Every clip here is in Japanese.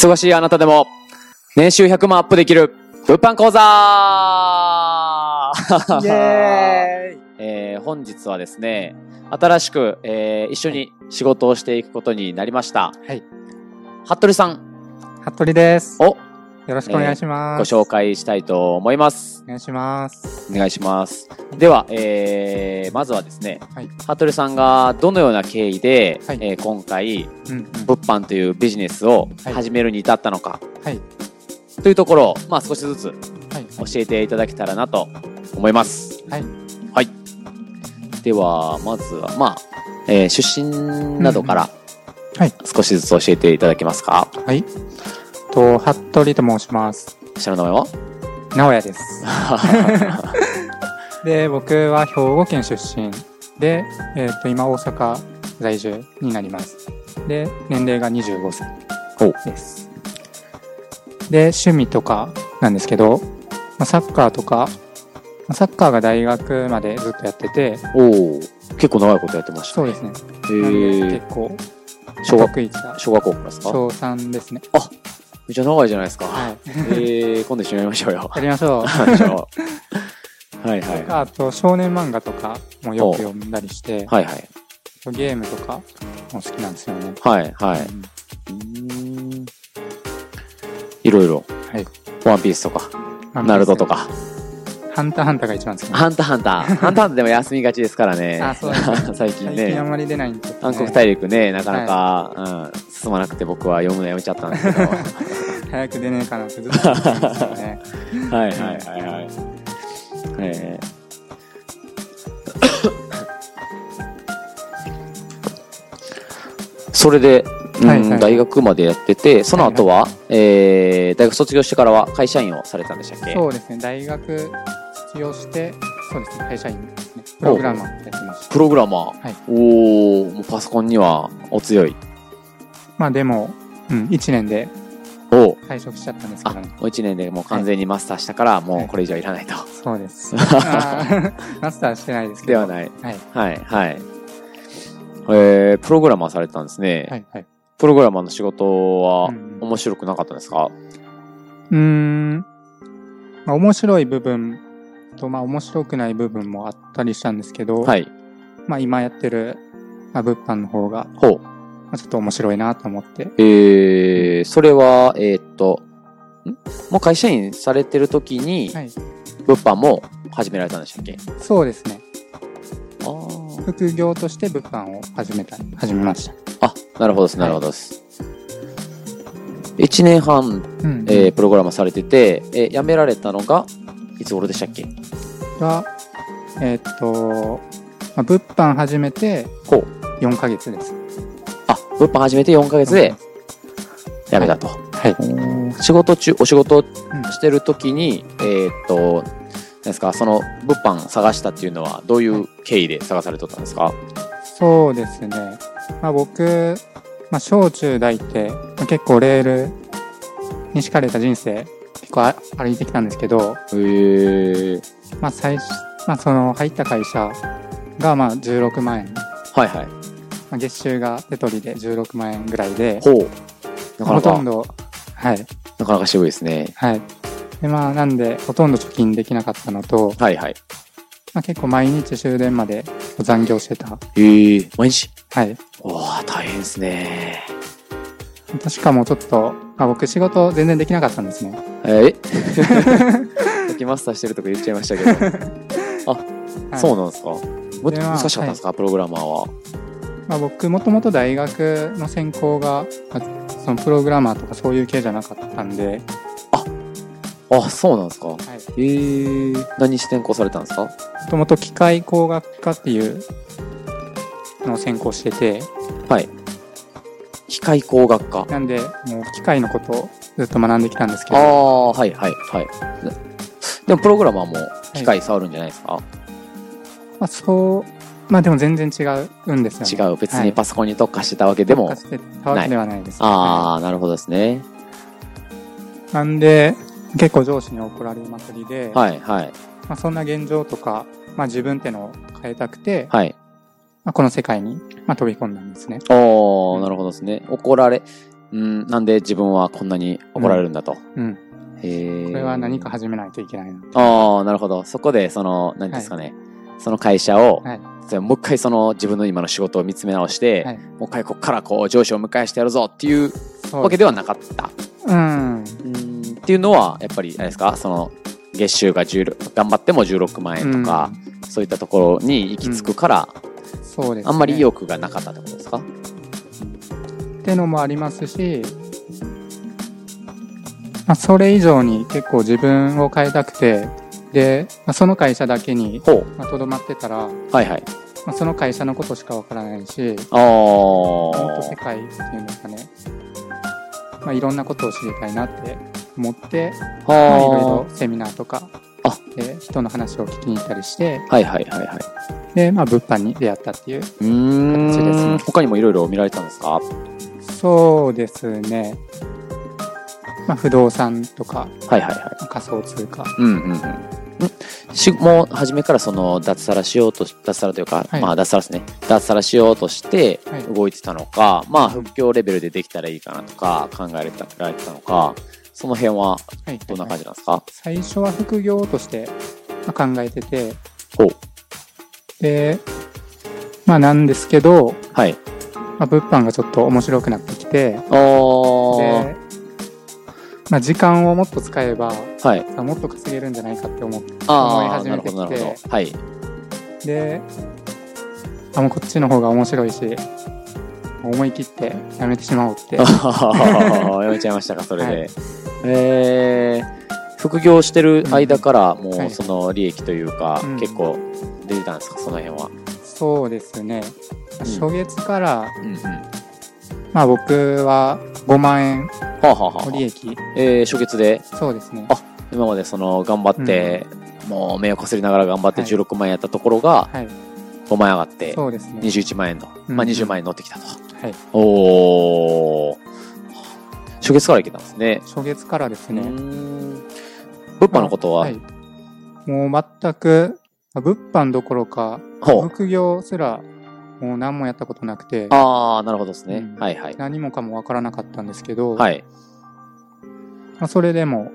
忙しいあなたでも、年収100万アップできる、物販講座イエーイ えー本日はですね、新しく、えー一緒に仕事をしていくことになりました。はい。服部さん服部です。をよろしくお願いしごます。紹介したいと思います。お願いします。お願いします。では、えーまずはですね、はい。さんがどのような経緯で、はいえー今回、うんうん。物販というビジネスをはい始めるに至ったのか、はい。というところを、まあ少しずつはい。教えていただけたらなと思います。はい。はい。では、まずは、まあ、えー出身などからはい。少しずつ教えていただけますか、はい。と、服部と申します。下の名前は？直哉です。で、僕は兵庫県出身で、えっ、と、今大阪在住になります。で、年齢が25歳おです。で、趣味とかなんですけど、まあ、サッカーとか、まあサッカーが大学までずっとやってて、おお結構長いことやってましたね。そうですね。へなんでー結構、小学得意した小学校からですか？小3ですね。めっちゃ長いじゃないですか。はい。えー、今度一緒にやりましょうよ。やりましょう。はいはい。あと、少年漫画とかもよく読んだりして、はいはい。ゲームとかも好きなんですよね。はいはい。うんいろいろ。はい。ワンピースとか、まあナルトと。か。ハンターハンターが一番好き。ハンターハンター。ハンターハンターでも休みがちですからね。あそうですね最近ね。最近あんまり出ないんで、ね。暗黒大陸ね、なかなか、うん、進まなくて僕は読むのやめちゃったんですけど。は早く出ねえかなってずっと思ってたんですよね。いはいはいはい。えーそれで、うんはいはい大学までやってて、その後は、えー大学卒業してからは会社員をされたんでしたっけ？そうですね。大学卒業して、そうですね。会社員ですね。プログラマーやってました。プログラマー。はいおおもうパソコンにはお強い。まあでも、うん、1年で退職しちゃったんですけあ、どね。もう1年でもう完全にマスターしたから、もうこれ以上いらないと。そうです。マスターしてないですけど。ではない。はい。はい、はい。えー、プログラマーされてたんですね。はい、はい。プログラマーの仕事はうん面白くなかったんですか、うーん。まあ面白い部分と、まあ面白くない部分もあったりしたんですけど、はい。まあ今やってる、まあ物販の方が、ほう。まあちょっと面白いなと思って。えー、それは、えーっと、ん？もう会社員されてる時に、はい。物販も始められたんでしたっけ？そうですね。あー副業として物販を始めた、始めました。あ、なるほどです、なるほどです。1年半、うん。えー、プログラマーされてて、えー辞められたのが、いつ頃でしたっけ？が、えーっと、まあ、物販始めてほう。4ヶ月です。あ、物販始めて4ヶ月で辞めたと。はい。仕事中、お仕事うんしてる時に、えーっと、何ですか、その物販探したっていうのはどういう経緯で探されとったんですか？そうですね。まあ僕、まあ小中大って、まあ結構レールに敷かれた人生、結構あ歩いてきたんですけど、へー。まあ最初、まあその入った会社がまあ16万円。はいはい。まあ、月収が手取りで16万円ぐらいで、ほう。なかなか、ほとんど、はい、なかなか渋いですね。はい。でまあなんでほとんど貯金できなかったのと、はいはい。まあ、結構毎日終電まで残業してた。へー。毎日？はい。おー、大変ですね。しかもちょっと、まあ、僕仕事全然できなかったんですね。え？さっきマスターしてるとか言っちゃいましたけど。はいそうなんですかもでまあ難しかったんですか、プログラマーは。まあ、僕もともと大学の専攻が、まあそのプログラマーとかそういう系じゃなかったんで、あ、そうなんですか。はい。へー。何して転校されたんですか？もともと機械工学科っていうのを専攻してて、はい。機械工学科。なんで、もう機械のことをずっと学んできたんですけあど、あ、はいはいはい。ででもプログラマーも機械触るんじゃないですか、まあそう、まあでも全然違うんですよね。違う。別にパソコンに特化してたわけでも。特化してたわけではないです、ああ、なるほどですね。なんで、結構上司に怒られまくりで、はいはい。まあ、そんな現状とか、まあ自分ってのを変えたくて、はい。まあ、この世界に、まあ、飛び込んだんですね。おー、なるほどですね。怒られ。うん、なんで自分はこんなに怒られるんだと。うん。へえ。これは何か始めないといけないな。ああ、なるほど。そこで、その、何ですかね。その会社を、はい。もう一回その自分の今の仕事を見つめ直して、はいもう一回ここからこう上司を迎えしてやるぞっていうわけではなかった。うん。うんっていうのは、やっぱり、あれですか、その、月収が16、頑張っても16万円とか、そういったところに行き着くから、そうです、ね。あんまり意欲がなかったってことですか？ってのもありますし、まあ、それ以上に結構自分を変えたくて、で、まあ、その会社だけにほう。まあとど、まってたら、はいはい。まあ、その会社のことしかわからないし、あもっと世あ。界っていうんですかね、まあ、いろんなことを知りたいなって思って、まあ、いろいろセミナーとかあで人の話を聞きに行ったりして、はいはいはいはい。で、まあ、物販に出会ったっていう。形ですねん。他にもいろいろ見られたんですか？そうですね。まあ、不動産とかはいはいはい。仮想通貨。うんうんうん。んしもう初めからその脱サラしようとし脱サラというか、はい。まあ脱サラですね。脱サラしようとしてはい。動いてたのか、まあ副業レベルでできたらいいかなとか考えられてたられてたのかその辺ははい。どんな感じなんですか、最初は副業としてまあ考えてて、で、まあなんですけど、はい。まあ、物販がちょっと面白くなってきて、で、まあ時間をもっと使えば、はい。あもっと稼げるんじゃないかって思思い始めてきて、どはい。で、あ、もうこっちの方が面白いし、思い切ってやめてしまおうって。やめちゃいましたかそれで、はい。えー副業してる間からもはい。うその利益というか、うん。結構出てたんですかその辺は？そうですね。うん。初月から、うんうん。はまあ僕は5万円あ、はあはあの利益。えー初月でそうですね。あ今までその頑張って、もう目をこすりながら頑張ってはい16万円やったところがはい。5万円上がってそうですね。21万円の、うんまあ20万円乗ってきたと、はい。おー初月からいけたんですね初月からですね。物販のことは、はい。もう全く、まあ物販どころか、副業すら、もう何もやったことなくて、ああなるほどですね、うん。はいはい。何もかもわからなかったんですけど、はい。まあ、それでも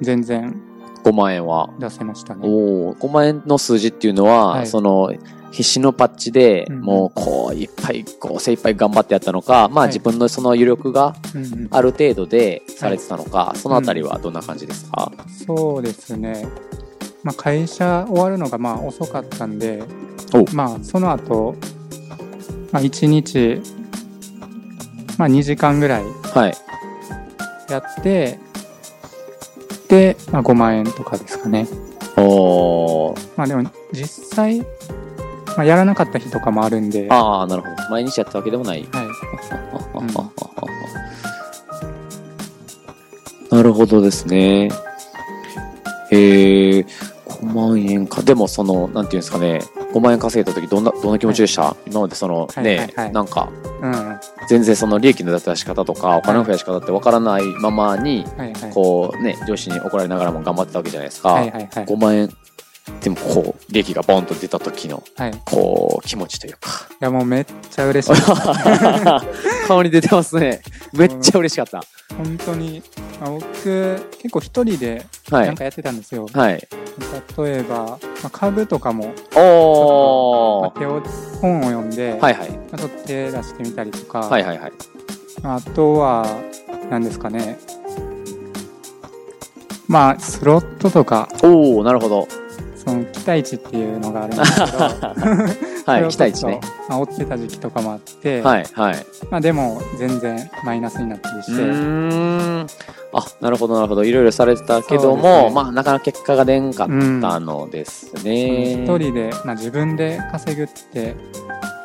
全然。5万円は。出せましたね。おお5万円の数字っていうのは、はい。その必死のパッチで、うんもうこういっぱいこう精一杯頑張ってやったのか、まあはい。自分のその余力がうんうん。ある程度でされてたのか、そのあたりはどんな感じですか、そうですね。まあ、会社終わるのがまあ遅かったんでお、まあ、その後、まあ、1日、まあ、2時間ぐらいはいやって、で、まあ、5万円とかですかね。おーまあでも実際、まあ、やらなかった日とかもあるんで、はああなるほど毎日やったわけでもない、い。なるほどですね。へえ、5万円か。でも、その、なんていうんですかね、5万円稼いだ時どんな、どんな気持ちでした、今までその、はいね、はいはいなんか、うん。は全然その利益の出し方とか、お金の増やし方ってわからないままに、いはい。こうね、上司に怒られながらも頑張ってたわけじゃないですか。はいはいはい。5万円、でもこう、利益がボンと出た時の、はい。いこう、気持ちというか。やもうめっちゃ嬉しい。顔に出てますね。めっちゃ嬉しかった。本当に、まあ、僕、結構一人ではい。なんかやってたんですよ。はい。例えば、まあ、株とかも、お手を、本を読んで、はいはい。まあちょっと手出してみたりとか、はいはいはい。あとは、何ですかね。まあ、スロットとか、おー、なるほど。その期待値っていうのがあるんですけど、はい、期待値ね。。まあ、追ってた時期とかもあって、はいはい。まあでも全然マイナスになったりうして、ーん。あ、なるほどなるほど。いろいろされてたけども、ねまあなかなか結果が出んかったのですね。一人で、まあ、自分で稼ぐって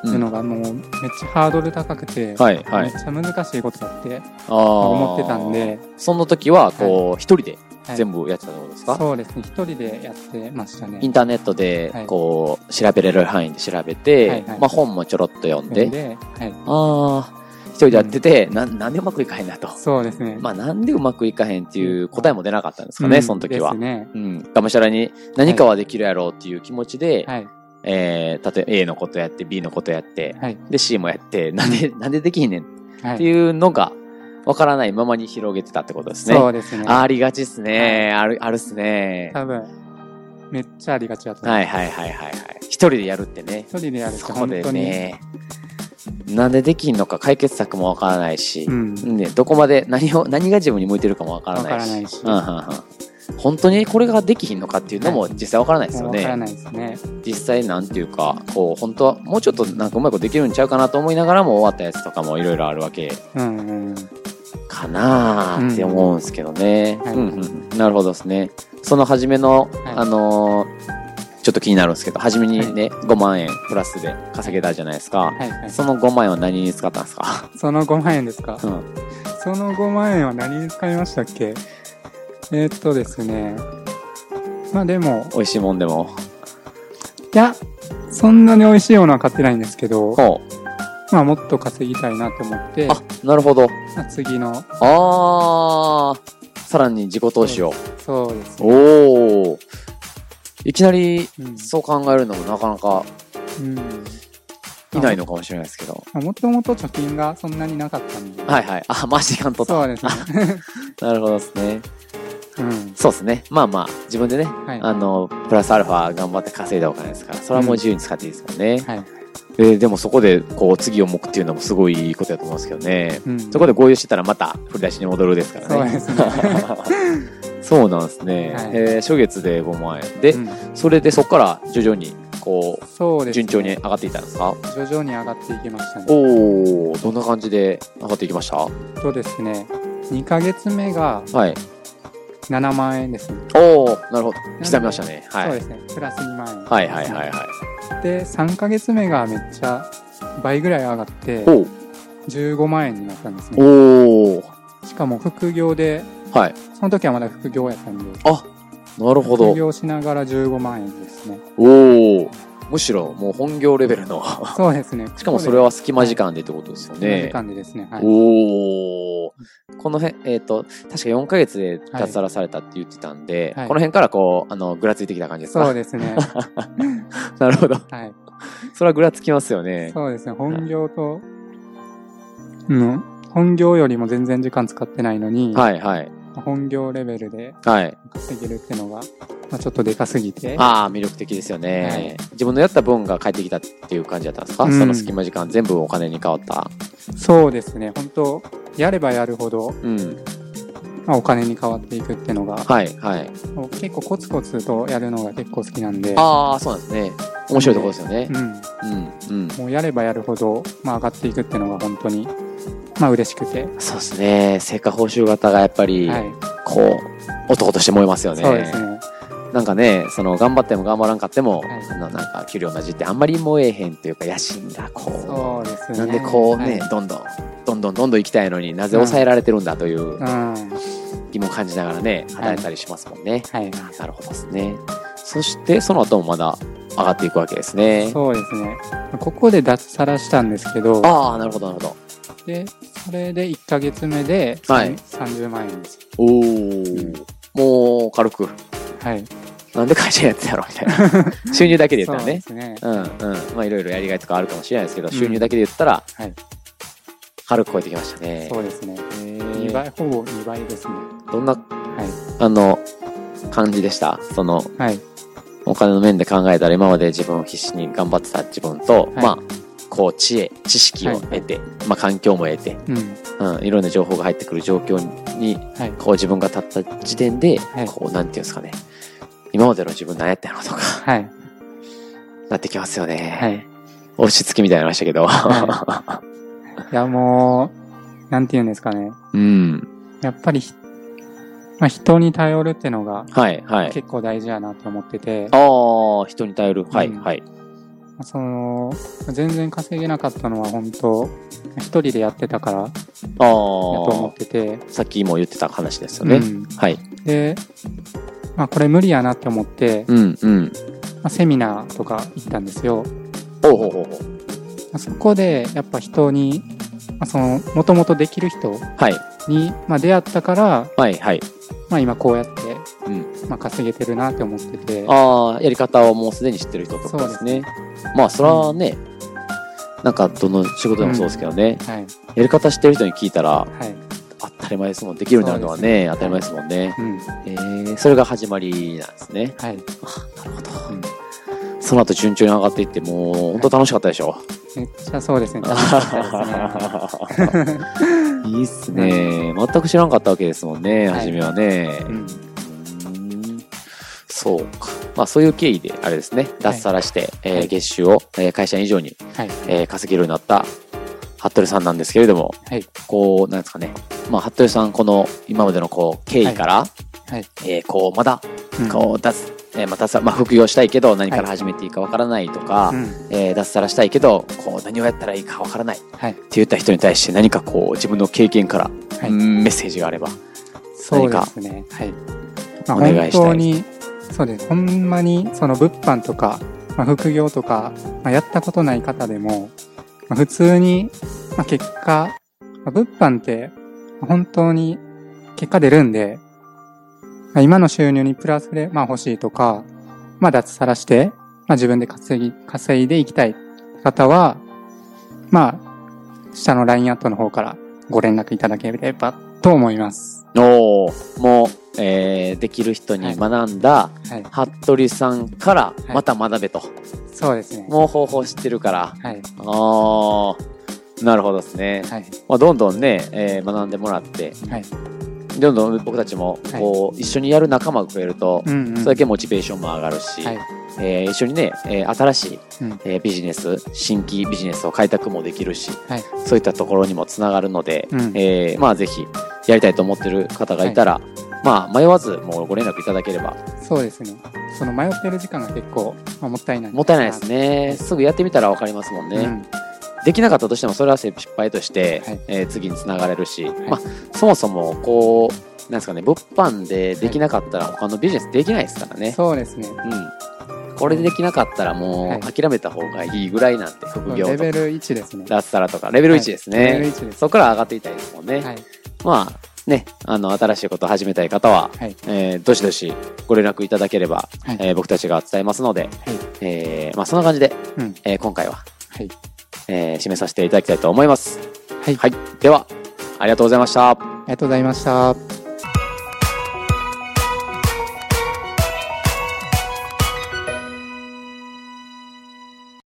うんいうのがもうめっちゃハードル高くて、はいはいめっ。ちゃ難しいことだって思ってたんで、その時は、こう、一人ではい全部やってたってことですか？そうですね、一人でやってましたね。インターネットではい、こう、調べれる範囲で調べて、はいはいまあ本もちょろっと読んで、で、はい、ああ、一人でやってて、な、なんでうまくいかへんなと。そうですね。まあなんでうまくいかへんっていう答えも出なかったんですかね、うんその時はです。ね。うん。がむしゃらに何かはできるやろうっていう気持ちで、はい、えー、例えば A のことやって、B のことやって、はい、で C もやって、なんで、なんでできひんねんっはい。ていうのがわからないままに広げてたってことですね。そうですね。ありがちっすね。ある、あるっすね。多分、めっちゃありがちだと思う。はいはいはいはいはい。一人でやるってね。一人でやるとそこで本当に、ね。なんでできんのか解決策もわからないし、うんね、どこまで何を、何が自分に向いてるかもわからわないし。からないし、うんうんうん本当にこれができひんのかっていうのも実際わからないですよね。わからないですね。実際なんていうか、こう、本当はもうちょっとなんかうまいことできるんちゃうかなと思いながらも終わったやつとかもいろいろあるわけうんうん。かなーって思うんですけどね。はいうんうん。なるほどですね。その初めの、はいあのーちょっと気になるんですけど、初めにね、5万円プラスで稼げたじゃないですか。はいはい。その5万円は何に使ったんですか？その5万円ですか？うん。その5万円は何に使いましたっけ？えーっとですね。まあでも、美味しいもんでも。いや、そんなに美味しいものは買ってないんですけど、ほまあもっと稼ぎたいなと思ってう。、あ、なるほど。まあ次の、あー、さらに自己投資を。そうですね。おー。いきなり、うんそう考えるのもなかなかうん。いないのかもしれないですけど。もともと貯金がそんなになかったんで。はいはい。あ、マジかんとった。そうですね。なるほどですね。うん。そうですね。まあまあ、自分でね、はい。あの、プラスアルファ頑張って稼いだお金ですから、それはもう自由に使っていいですもんね。はい。えーでもそこで、こう、次を向くっていうのもすごいいいことだと思うんですけどね。うん。そこで合流してたらまた振り出しに戻るですからね。そうですね。そうなんですね。はいえー初月で5万円。で、うんそれでそこから徐々に、こう、そうですね。順調に上がっていったんですか？徐々に上がっていきましたね。おー、どんな感じで上がっていきました？とですね、2ヶ月目がはい。7万円ですね。おー、なるほど。刻みましたね。はい。そうですね。プラス2万円。はいはいはいはい。で、3ヶ月目がめっちゃ倍ぐらい上がって、おー、15万円になったんですね。おー、しかも副業で、はい。その時はまだ副業やったんで、なるほど。副業しながら15万円ですね。おー、むしろもう本業レベルの。そうですね。しかもそれは隙間時間でってことですよここでね。時間でですね。はい。おー。この辺、えっ、と、確か4ヶ月で脱サラされたって言ってたんで、はいこの辺からこう、あの、ぐらついてきた感じですか？そうですね。なるほど。はい。それはぐらつきますよね。そうですね。本業と、うん。本業よりも全然時間使ってないのに、はいはい。本業レベルではい。稼げるってのが、まあ、ちょっとでかすぎて、ああ、魅力的ですよね、はい自分のやった分が返ってきたっていう感じだったんですか、うんその隙間時間全部お金に変わった。そうですね。本当やればやるほど、うん。まあ、お金に変わっていくっていうのが、はいはい。結構コツコツとやるのが結構好きなんで、ああ、そうなんですね。面白いところですよねう。ん。うん。うん。もうやればやるほど、まあ、上がっていくっていうのが本当に、まあ嬉しくて、そうですね。成果報酬型がやっぱり、はい。こう、男として燃えますよね。そうですね。なんかね、その、頑張っても頑張らんかっても、はいあのなんか、給料同じってあんまり燃えへんっていうか、野心がこそうですう、ね。なんでこうね、はいどんどん、どんどんどんどん行きたいのになぜ抑えられてるんだといううん。疑問を感じながらね、働いたりしますもんね。はい。なるほどですね。そして、その後もまだ上がっていくわけですね。そうですね。ここで脱サラしたんですけど、ああ、なるほど、なるほど。で、それで1ヶ月目で、はい30万円です。おー。もう、軽く。はい。なんで会社やってたのみたいな。収入だけで言ったらね。そうですね。うんうん。まあ、いろいろやりがいとかあるかもしれないですけど、ん収入だけで言ったら、はい軽く超えてきましたね。そうですね。へ2ー倍、ほぼ2倍ですね。どんな、はい。あの、感じでした？その、はい。お金の面で考えたら今まで自分を必死に頑張ってた自分と、はいまあ、こう、知恵、知識を得て、まあ、環境も得て、うん。うん、いろんな情報が入ってくる状況に、はい。こう自分が立った時点で、はいこう、なんていうんですかね。今までの自分何やってんのとか、はい。なってきますよね。はい。押し付けみたいになりましたけど。いや、もう、なんて言うんですかね。うん。やっぱりひ、まあ、人に頼るってのがはい、はい。結構大事やなと思ってて、ああ、人に頼る。はい、うんはい。その、全然稼げなかったのは本当、一人でやってたからやあと思あっ、てて、さっきも言ってた話ですよね。うんはい。で、まあこれ無理やなって思って、うん、うん。まあ、セミナーとか行ったんですよ。ほうほうほうほう。まあそこでやっぱ人に、まあ、その、もともとできる人はい、に、まあ、出会ったから、はい、はい。まあ今こうやって、うん。まあ稼げてるなって思ってて、ああ、やり方をもうすでに知ってる人とですね。まあ、それはね、なんか、どの仕事でもそうですけどね、はい。やり方知ってる人に聞いたら、はい。たり前ですもん。できるようになるのはね、当たり前ですもんね。うん。えー、それが始まりなんですね。はい。なるほど。うんその後順調に上がっていって、もう、本当楽しかったでしょ。めっちゃそうですね。楽しかったですね。いいっすね。全く知らんかったわけですもんね、はい初めはね。うん。うーんそうか。まあそういう経緯で、あれですね、脱サラして、えーはい月収を、えー会社員以上に、はい。えー稼げるようになった、服部さんなんですけれども、はい。こう、なんですかね。まあ、服部さん、この、今までのこう、経緯から、はい。えーこう、まだ、うんこう、脱、えーまたさ、まあ、副業したいけど、何から始めていいかわからないとか、うん。えー脱サラしたいけど、こう、何をやったらいいかわからないってはい。言った人に対して何かこう、自分の経験から、はいうんメッセージがあれば。そうですね。はい。まあ、お願いしたいです本当に、そうです。ほんまに、その物販とか、まあ、副業とか、まあ、やったことない方でも、まあ、普通に、まあ、結果、まあ、物販って、本当に結果出るんで、まあ、今の収入にプラスで、まあ、欲しいとか、まあ、脱サラして、まあ、自分で稼ぎ、稼いでいきたい方は、まあ、下の LINE アットの方からご連絡いただければと思います。おーもう、えーできる人に学んだ、はい。服部さんから、いまた学べと。そうですね。もう方法知ってるから。はい。ああ、なるほどですね。はい。まあ、どんどんね、えー学んでもらって、はい。どんどん僕たちも、こう、一緒にやる仲間が増えると。それだけモチベーションも上がるし、はい。えー一緒にね、えー新しい、うんえービジネス、新規ビジネスを開拓もできるし、はい。そういったところにもつながるので、うんえーまあぜひ、やりたいと思ってる方がいたら、まあ迷わずもうご連絡いただければ、そうですね。その迷ってる時間が結構、まあ、もったいない。もったいないですね。すぐやってみたらわかりますもんね。うん。できなかったとしてもそれは失敗として、はいえー次につながれるし、まあそもそもこうなんですかね物販でできなかったら他のビジネスできないですからね、そうですね。うん、これでできなかったらもはいう諦めた方がいいぐらいなんて副業とかレベル1ですね。脱サラとかレベル1ですね、レベル1です。そこから上がっていきたいですもんね、はい。まあねあの新しいことを始めたい方は、はい。えーどしどしご連絡いただければ、はい。えー僕たちが伝えますので、はい。えーまあ、そんな感じで、うん。えー今回は、はい。えー締めさせていただきたいと思いますはい。はい。では、ありがとうございました。ありがとうございました。